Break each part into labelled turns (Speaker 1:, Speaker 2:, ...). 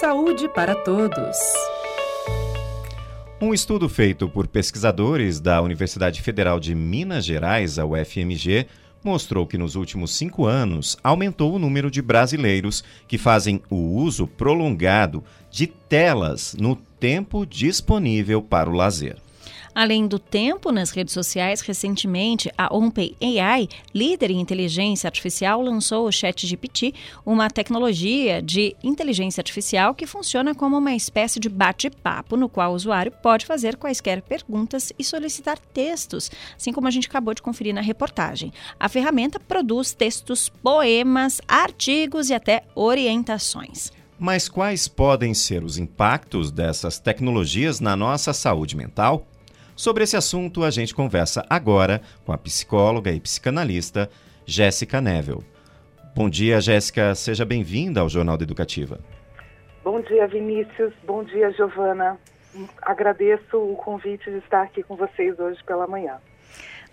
Speaker 1: Saúde para todos.
Speaker 2: Um estudo feito por pesquisadores da Universidade Federal de Minas Gerais, a UFMG, mostrou que nos últimos cinco anos aumentou o número de brasileiros que fazem o uso prolongado de telas no tempo disponível para o lazer.
Speaker 3: Além do tempo nas redes sociais, recentemente a OpenAI, líder em inteligência artificial, lançou o ChatGPT, uma tecnologia de inteligência artificial que funciona como uma espécie de bate-papo no qual o usuário pode fazer quaisquer perguntas e solicitar textos, assim como a gente acabou de conferir na reportagem. A ferramenta produz textos, poemas, artigos e até orientações.
Speaker 2: Mas quais podem ser os impactos dessas tecnologias na nossa saúde mental? Sobre esse assunto, a gente conversa agora com a psicóloga e psicanalista Jéssica Neville. Bom dia, Jéssica. Seja bem-vinda ao Jornal da Educativa.
Speaker 4: Bom dia, Vinícius. Bom dia, Giovana. Agradeço o convite de estar aqui com vocês hoje pela manhã.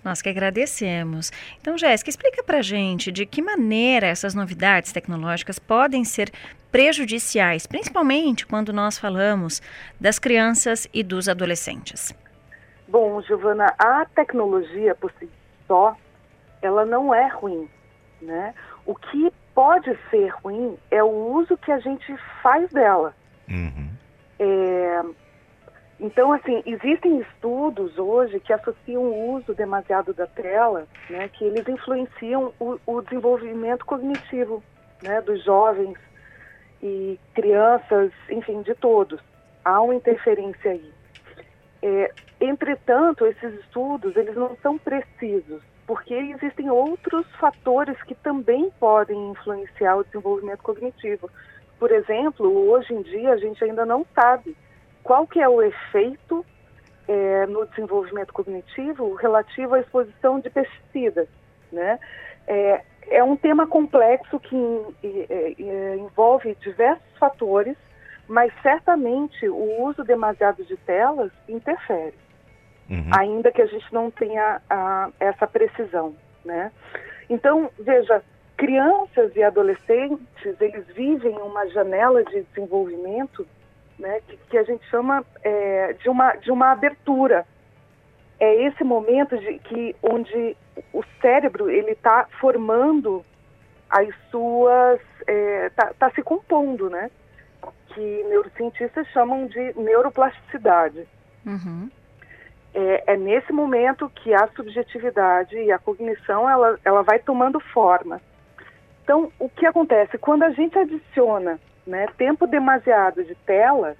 Speaker 3: Nós que agradecemos. Então, Jéssica, explica para gente de que maneira essas novidades tecnológicas podem ser prejudiciais, principalmente quando nós falamos das crianças e dos adolescentes.
Speaker 4: Bom, Giovana, a tecnologia por si só, ela não é ruim, né? O que pode ser ruim é o uso que a gente faz dela. Uhum. É, então, assim, existem estudos hoje que associam o uso demasiado da tela, né, que eles influenciam o, o desenvolvimento cognitivo né, dos jovens e crianças, enfim, de todos. Há uma interferência aí. É, entretanto, esses estudos eles não são precisos, porque existem outros fatores que também podem influenciar o desenvolvimento cognitivo. Por exemplo, hoje em dia a gente ainda não sabe qual que é o efeito é, no desenvolvimento cognitivo relativo à exposição de pesticidas, né? É, é um tema complexo que é, é, envolve diversos fatores mas certamente o uso demasiado de telas interfere, uhum. ainda que a gente não tenha a, essa precisão, né? Então, veja, crianças e adolescentes, eles vivem uma janela de desenvolvimento né, que, que a gente chama é, de, uma, de uma abertura. É esse momento de que onde o cérebro ele está formando as suas, está é, tá, tá se compondo, né? que neurocientistas chamam de neuroplasticidade. Uhum. É, é, nesse momento que a subjetividade e a cognição ela, ela vai tomando forma. Então, o que acontece? Quando a gente adiciona né, tempo demasiado de tela,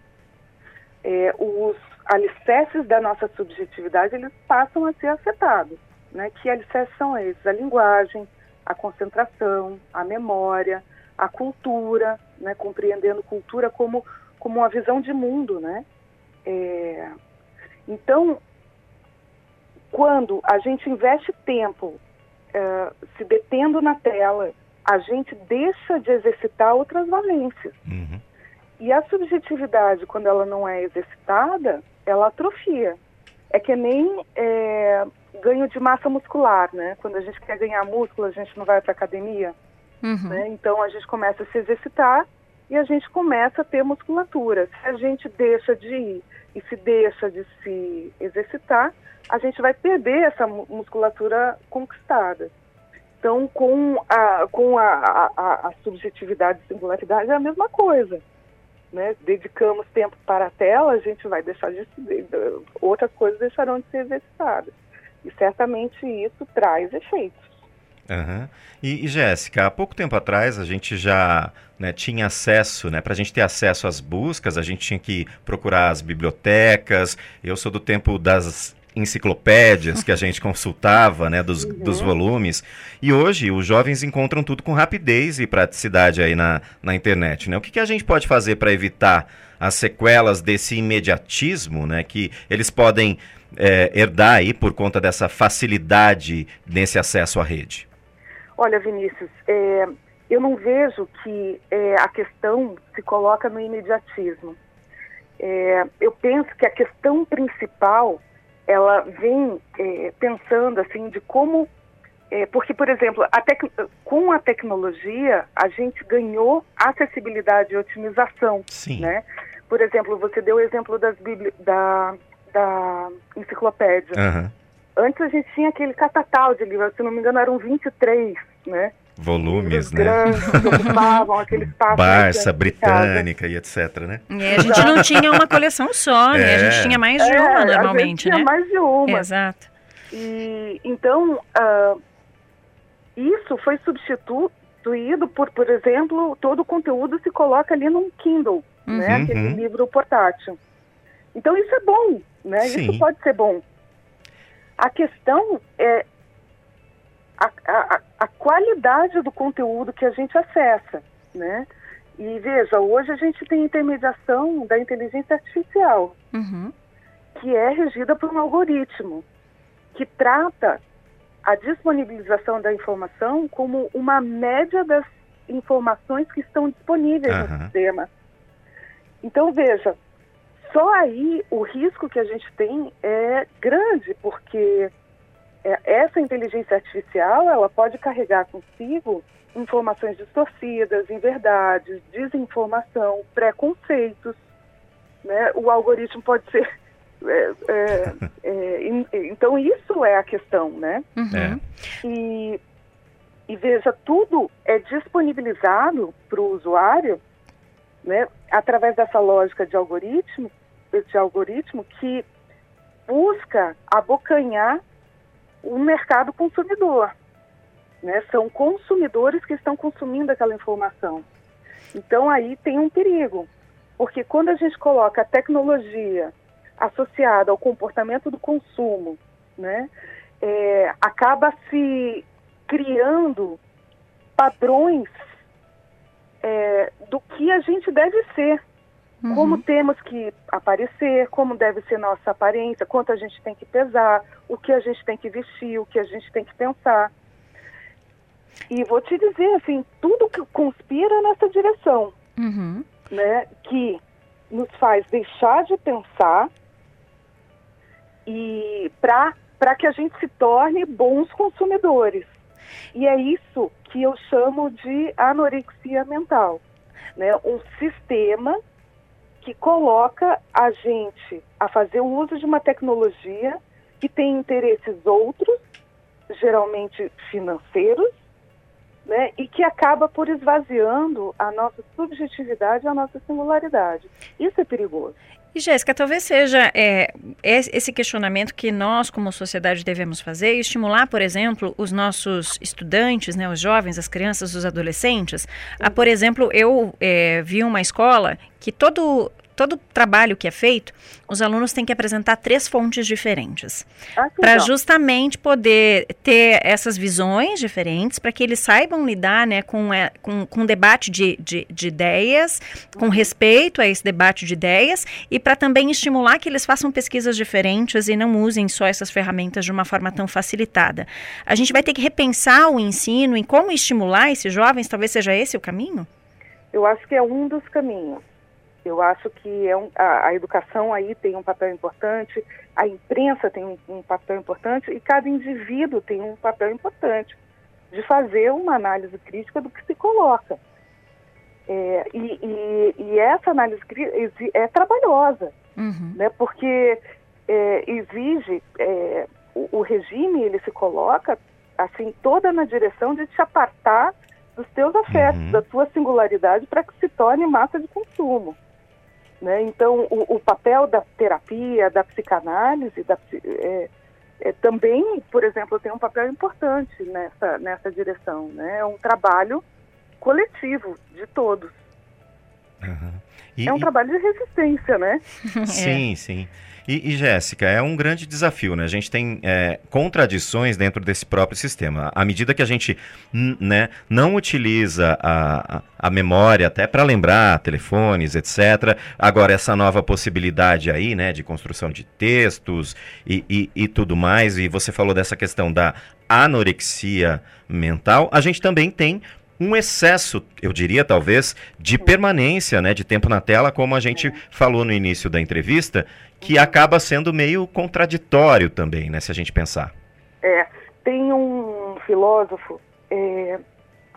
Speaker 4: é, os alicerces da nossa subjetividade eles passam a ser afetados. Né? Que alicerces são esses? A linguagem, a concentração, a memória, a cultura, né, compreendendo cultura como, como uma visão de mundo. Né? É, então, quando a gente investe tempo é, se detendo na tela, a gente deixa de exercitar outras valências. Uhum. E a subjetividade, quando ela não é exercitada, ela atrofia. É que nem é, ganho de massa muscular, né? Quando a gente quer ganhar músculo, a gente não vai para academia. Uhum. Né? Então a gente começa a se exercitar e a gente começa a ter musculatura. Se a gente deixa de ir e se deixa de se exercitar, a gente vai perder essa musculatura conquistada. Então, com a, com a, a, a subjetividade e singularidade é a mesma coisa. Né? Dedicamos tempo para a tela, a gente vai deixar de, outras coisas deixarão de ser exercitadas. E certamente isso traz efeitos.
Speaker 2: Uhum. E, e Jéssica, há pouco tempo atrás a gente já né, tinha acesso, né, para a gente ter acesso às buscas, a gente tinha que procurar as bibliotecas. Eu sou do tempo das enciclopédias que a gente consultava, né, dos, uhum. dos volumes. E hoje os jovens encontram tudo com rapidez e praticidade aí na, na internet, né? O que, que a gente pode fazer para evitar as sequelas desse imediatismo, né, que eles podem é, herdar aí por conta dessa facilidade nesse acesso à rede?
Speaker 4: Olha, Vinícius, é, eu não vejo que é, a questão se coloca no imediatismo. É, eu penso que a questão principal ela vem é, pensando assim de como É, porque, por exemplo, a com a tecnologia, a gente ganhou acessibilidade e otimização.
Speaker 2: Sim.
Speaker 4: Né? Por exemplo, você deu o exemplo das da, da enciclopédia.
Speaker 2: Aham.
Speaker 4: Antes a gente tinha aquele catatal de livros, se não me engano eram 23, né?
Speaker 2: Volumes, né? Barça. Britânica e etc, né?
Speaker 3: É, a gente não tinha uma coleção só, né? A
Speaker 2: É.
Speaker 3: gente tinha mais de
Speaker 4: É,
Speaker 3: uma
Speaker 4: a gente
Speaker 3: normalmente,
Speaker 4: tinha
Speaker 3: né?
Speaker 4: mais de uma.
Speaker 3: Exato.
Speaker 4: E então ah, isso foi substituído por, por exemplo, todo o conteúdo se coloca ali num Kindle, né?
Speaker 2: Uhum.
Speaker 4: Aquele livro portátil. Então isso é bom, né?
Speaker 2: Sim.
Speaker 4: Isso pode ser bom. A questão é a, a, a qualidade do conteúdo que a gente acessa, né? E veja, hoje a gente tem intermediação da inteligência artificial
Speaker 3: Uhum.
Speaker 4: que é regida por um algoritmo que trata a disponibilização da informação como uma média das informações que estão disponíveis
Speaker 2: Aham.
Speaker 4: no sistema. Então, veja, só aí o risco que a gente tem é grande, porque essa inteligência artificial ela pode carregar consigo informações distorcidas, inverdades, desinformação, preconceitos. Né? O algoritmo pode ser. é, é, é, in- então, isso é a questão, né?
Speaker 3: Uhum.
Speaker 2: É.
Speaker 4: E, e veja, tudo é disponibilizado para o usuário né, através dessa lógica de algoritmo, de algoritmo que busca abocanhar o mercado consumidor. Né? São consumidores que estão consumindo aquela informação. Então aí tem um perigo, porque quando a gente coloca a tecnologia associada ao comportamento do consumo, né, é, acaba se criando padrões é, do que a gente deve ser,
Speaker 3: Uhum.
Speaker 4: como temos que aparecer, como deve ser nossa aparência, quanto a gente tem que pesar, o que a gente tem que vestir, o que a gente tem que pensar. E vou te dizer, assim, tudo que conspira nessa direção,
Speaker 3: Uhum.
Speaker 4: né, que nos faz deixar de pensar e para que a gente se torne bons consumidores. E é isso que eu chamo de anorexia mental, né? Um sistema que coloca a gente a fazer o uso de uma tecnologia que tem interesses outros, geralmente financeiros, né? E que acaba por esvaziando a nossa subjetividade e a nossa singularidade. Isso é perigoso.
Speaker 3: E Jéssica, talvez seja é, es- esse questionamento que nós, como sociedade, devemos fazer e estimular, por exemplo, os nossos estudantes, né, os jovens, as crianças, os adolescentes. A, por exemplo, eu é, vi uma escola que todo todo trabalho que é feito, os alunos têm que apresentar três fontes diferentes
Speaker 4: Ah,
Speaker 3: para justamente poder ter essas visões diferentes, para que eles saibam lidar né, com, é, com, com debate de, de, de ideias, com respeito a esse debate de ideias, e para também estimular que eles façam pesquisas diferentes e não usem só essas ferramentas de uma forma tão facilitada. A gente vai ter que repensar o ensino em como estimular esses jovens, talvez seja esse o caminho?
Speaker 4: Eu acho que é um dos caminhos. Eu acho que é um, a, a educação aí tem um papel importante, a imprensa tem um, um papel importante e cada indivíduo tem um papel importante de fazer uma análise crítica do que se coloca. É, e, e- e essa análise crítica é trabalhosa,
Speaker 3: Uhum.
Speaker 4: né? Porque é, exige é, o, o regime ele se coloca assim toda na direção de te apartar dos teus afetos,
Speaker 2: Uhum.
Speaker 4: da tua singularidade para que se torne massa de consumo. Né? Então, o, o papel da terapia, da psicanálise, da, é, é, também, por exemplo, tem um papel importante nessa, nessa direção. Né? É um trabalho coletivo de todos.
Speaker 2: Aham. E-
Speaker 4: É um
Speaker 2: e-
Speaker 4: trabalho de resistência, né?
Speaker 2: Sim, sim. E, e, Jéssica, é um grande desafio, né? A gente tem é, contradições dentro desse próprio sistema. À medida que a gente né, não utiliza a, a, a memória até para lembrar telefones, etc. Agora, essa nova possibilidade aí, né, de construção de textos e, e, e tudo mais, e você falou dessa questão da anorexia mental, a gente também tem um excesso, eu diria talvez, de permanência, né, de tempo na tela, como a gente falou no início da entrevista, que acaba sendo meio contraditório também, né, se a gente pensar.
Speaker 4: É, tem um filósofo, é,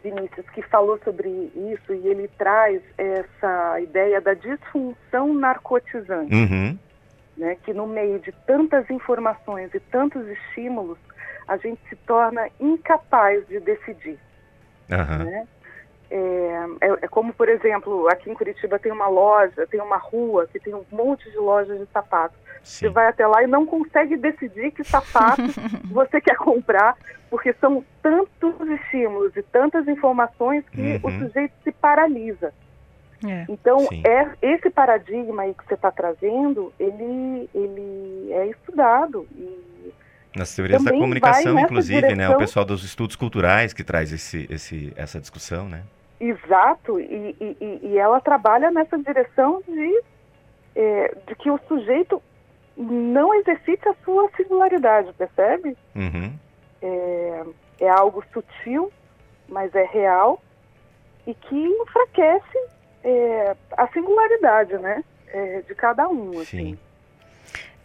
Speaker 4: Vinícius, que falou sobre isso e ele traz essa ideia da disfunção narcotizante.
Speaker 2: Uhum.
Speaker 4: Né, que no meio de tantas informações e tantos estímulos, a gente se torna incapaz de decidir.
Speaker 2: Aham.
Speaker 4: Né? É, é, é como, por exemplo, aqui em Curitiba tem uma loja, tem uma rua que tem um monte de lojas de sapatos. Você vai até lá e não consegue decidir que sapato você quer comprar, porque são tantos estímulos e tantas informações que o
Speaker 2: Uhum.
Speaker 4: sujeito se paralisa.
Speaker 3: É.
Speaker 4: Então,
Speaker 2: Sim.
Speaker 4: é, esse paradigma aí que você está trazendo, ele, ele é estudado
Speaker 2: Nas teorias da comunicação, inclusive, né? O
Speaker 4: direção.
Speaker 2: pessoal dos estudos culturais que traz esse, esse, essa discussão, né?
Speaker 4: Exato, e, e- e- e ela trabalha nessa direção de, é, de que o sujeito não exercite a sua singularidade, percebe?
Speaker 2: Uhum.
Speaker 4: É, é algo sutil, mas é real, e que enfraquece é, a singularidade, né? é, de cada um, assim.
Speaker 2: Sim.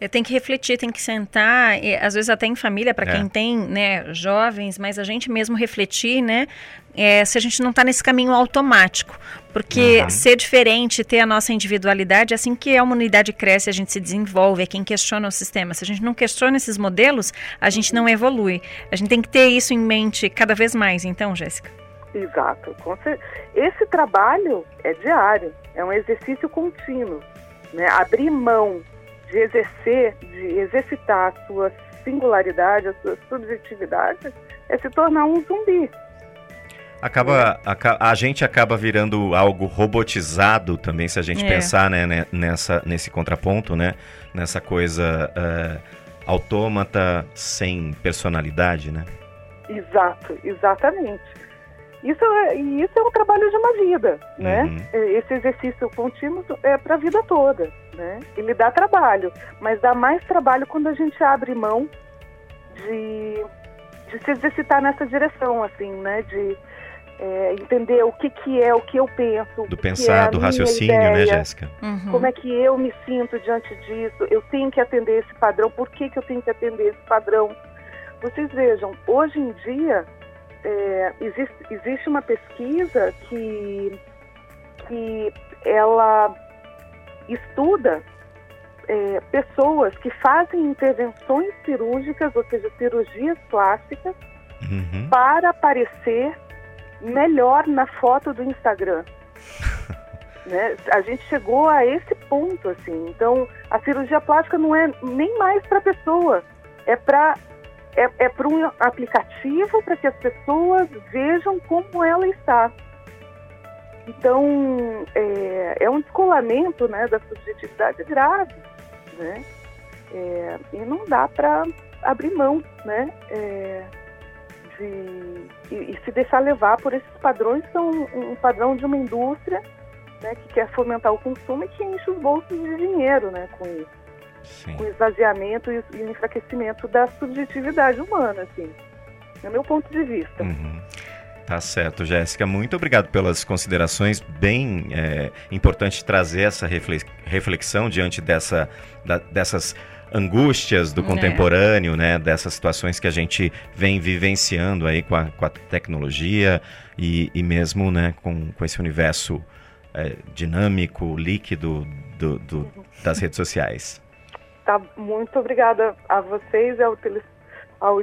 Speaker 3: É, Tem que refletir, tem que sentar, e, às vezes até em família, para
Speaker 2: É.
Speaker 3: quem tem né, jovens, mas a gente mesmo refletir, né? é, se a gente não está nesse caminho automático. Porque
Speaker 2: Uhum.
Speaker 3: ser diferente, ter a nossa individualidade, é assim que a humanidade cresce, a gente se desenvolve, é quem questiona o sistema. Se a gente não questiona esses modelos, a gente não evolui. A gente tem que ter isso em mente cada vez mais, então, Jéssica.
Speaker 4: Exato. Esse trabalho é diário, é um exercício contínuo. Né? Abrir mão de exercer, de exercitar a sua singularidade, a sua subjetividade, é se tornar um zumbi.
Speaker 2: Acaba, aca- a gente acaba virando algo robotizado também, se a gente
Speaker 3: É.
Speaker 2: pensar né, né, nessa, nesse contraponto, né? Nessa coisa é, autômata sem personalidade, né?
Speaker 4: Exato, exatamente. Isso é, e isso é um trabalho de uma vida, né?
Speaker 2: Uhum.
Speaker 4: Esse exercício contínuo é para a vida toda, né? Ele dá trabalho, mas dá mais trabalho quando a gente abre mão de, de se exercitar nessa direção, assim, né? De é, entender o que, que é o que eu penso, o
Speaker 2: Do
Speaker 4: que é
Speaker 2: pensar,
Speaker 4: a
Speaker 2: do raciocínio, né,
Speaker 4: ideia,
Speaker 2: Jéssica?
Speaker 3: Uhum.
Speaker 4: Como é que eu me sinto diante disso? Eu tenho que atender esse padrão. Por que, que eu tenho que atender esse padrão? Vocês vejam, hoje em dia é, existe, existe uma pesquisa que, que ela estuda é, pessoas que fazem intervenções cirúrgicas, ou seja, cirurgias plásticas,
Speaker 2: Uhum.
Speaker 4: para aparecer melhor na foto do Instagram. né? A gente chegou a esse ponto, assim. Então, a cirurgia plástica não é nem mais para a pessoa, é para é, é para um aplicativo para que as pessoas vejam como ela está. Então, é, é um descolamento né, da subjetividade grave, né? É, e não dá para abrir mão, né? É, de, e, e se deixar levar por esses padrões que são um, um padrão de uma indústria né, que quer fomentar o consumo e que enche os bolsos de dinheiro né, com isso,
Speaker 2: Sim.
Speaker 4: com o esvaziamento e, e o enfraquecimento da subjetividade humana, assim, no meu ponto de vista.
Speaker 2: Uhum. Tá certo, Jéssica. Muito obrigado pelas considerações. Bem é, importante trazer essa reflex- reflexão diante dessa, da- dessas angústias do
Speaker 3: É.
Speaker 2: contemporâneo, né? Dessas situações que a gente vem vivenciando aí com a, com a tecnologia e, e mesmo, né? Com, com esse universo é, dinâmico, líquido do- do- das redes sociais.
Speaker 4: Tá, muito obrigada a vocês, ao, ao,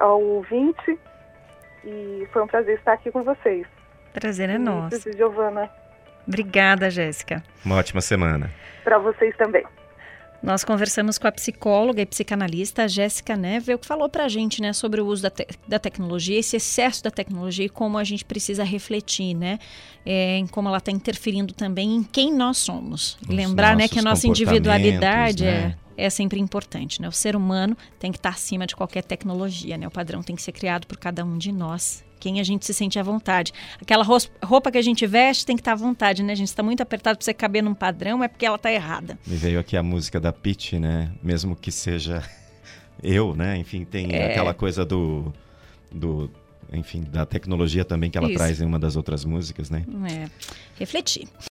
Speaker 4: ao ouvinte, e foi um prazer estar aqui com vocês.
Speaker 3: Prazer é nosso.
Speaker 4: Giovana,
Speaker 3: Obrigada, Jéssica.
Speaker 2: Uma ótima semana.
Speaker 4: para vocês também.
Speaker 3: Nós conversamos com a psicóloga e psicanalista Jéssica Nevel, que falou pra gente, né, sobre o uso da, te- da tecnologia, esse excesso da tecnologia e como a gente precisa refletir, né, é, em como ela está interferindo também em quem nós somos.
Speaker 2: Os
Speaker 3: lembrar, né, que a nossa individualidade
Speaker 2: né?
Speaker 3: é, é sempre importante, né? O ser humano tem que estar acima de qualquer tecnologia, né? O padrão tem que ser criado por cada um de nós. Quem a gente se sente à vontade. Aquela roupa que a gente veste tem que estar à vontade, né? A gente está muito apertado para você caber num padrão, é porque ela está errada.
Speaker 2: Me veio aqui a música da Pitty, né? Mesmo que seja eu, né? Enfim, tem
Speaker 3: É.
Speaker 2: aquela coisa do, do, enfim, da tecnologia também que ela
Speaker 3: Isso.
Speaker 2: traz em uma das outras músicas, né?
Speaker 3: É, refletir.